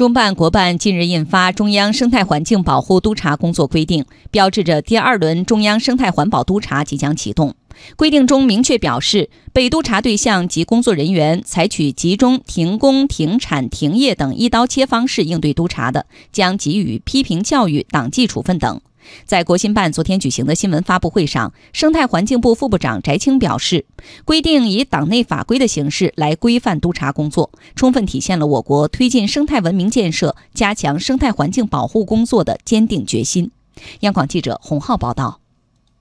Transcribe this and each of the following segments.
中办国办近日印发《中央生态环境保护督察工作规定》，标志着第二轮中央生态环保督查即将启动。规定中明确表示，被督查对象及工作人员采取集中停工、停产、停业等一刀切方式应对督查的，将给予批评教育、党纪处分等。在国新办昨天举行的新闻发布会上，生态环境部副部长翟青表示，规定以党内法规的形式来规范督查工作，充分体现了我国推进生态文明建设、加强生态环境保护工作的坚定决心。央广记者洪浩报道。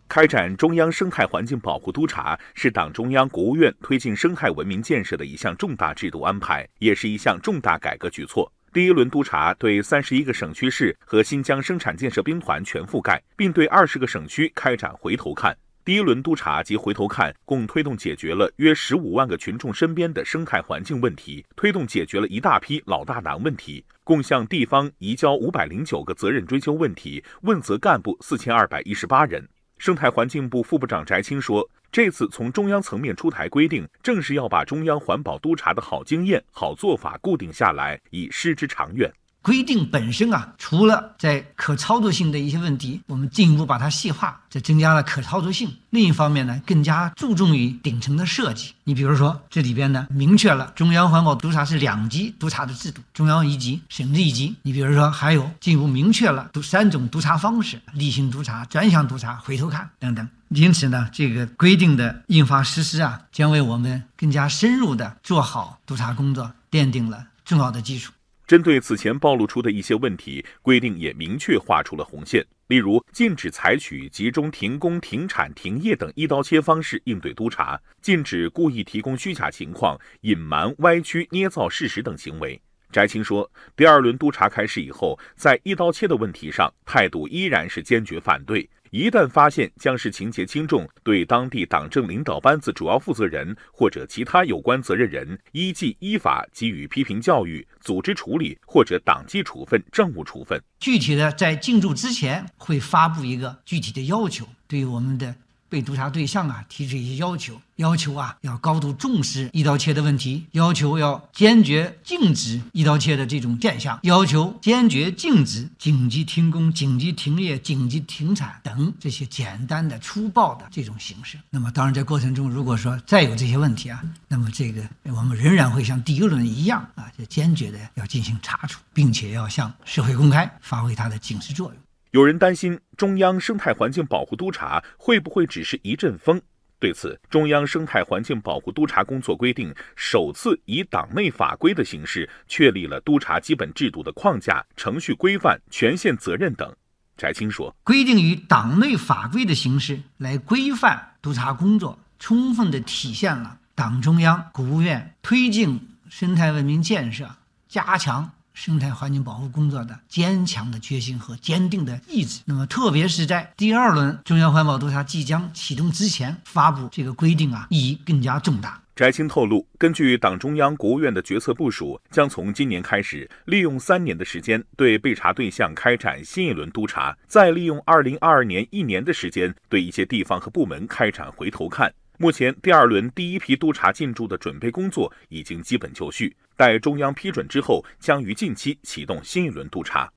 开展中央生态环境保护督查是党中央、国务院推进生态文明建设的一项重大制度安排，也是一项重大改革举措。第一轮督查对三十一个省区市和新疆生产建设兵团全覆盖，并对二十个省区开展回头看。第一轮督查及回头看共推动解决了约十五万个群众身边的生态环境问题，推动解决了一大批老大难问题，共向地方移交五百零九个责任追究问题，问责干部四千二百一十八人。生态环境部副部长翟青说。这次从中央层面出台规定，正是要把中央环保督查的好经验、好做法固定下来，以施之长远。规定本身啊，除了在可操作性的一些问题，我们进一步把它细化，这增加了可操作性。另一方面呢，更加注重于顶层的设计。你比如说，这里边呢，明确了中央环保督查是两级督查的制度，中央一级，省一级。你比如说，还有进一步明确了督三种督查方式：例行督查、专项督查、回头看等等。因此呢，这个规定的印发实施啊，将为我们更加深入的做好督查工作奠定了重要的基础。针对此前暴露出的一些问题，规定也明确划出了红线，例如禁止采取集中停工、停产、停业等一刀切方式应对督查，禁止故意提供虚假情况、隐瞒、歪曲、捏造事实等行为。翟青说，第二轮督查开始以后，在一刀切的问题上，态度依然是坚决反对。一旦发现将是情节轻重，对当地党政领导班子主要负责人或者其他有关责任人，依纪依法给予批评教育、组织处理或者党纪处分、政务处分。具体的，在进驻之前会发布一个具体的要求，对于我们的。被督查对象啊提出一些要求，要求啊要高度重视一刀切的问题，要求要坚决禁止一刀切的这种现象，要求坚决禁止紧急停工、紧急停业、紧急停产等这些简单的粗暴的这种形式。那么，当然在过程中，如果说再有这些问题啊，那么这个我们仍然会像第一轮一样啊，就坚决的要进行查处，并且要向社会公开，发挥它的警示作用。有人担心中央生态环境保护督察会不会只是一阵风？对此，中央生态环境保护督察工作规定首次以党内法规的形式确立了督察基本制度的框架、程序规范、权限责任等。翟青说：“规定以党内法规的形式来规范督察工作，充分的体现了党中央、国务院推进生态文明建设、加强。”生态环境保护工作的坚强的决心和坚定的意志。那么，特别是在第二轮中央环保督察即将启动之前发布这个规定啊，意义更加重大。翟青透露，根据党中央、国务院的决策部署，将从今年开始，利用三年的时间对被查对象开展新一轮督查，再利用二零二二年一年的时间对一些地方和部门开展回头看。目前，第二轮第一批督查进驻的准备工作已经基本就绪，待中央批准之后，将于近期启动新一轮督查。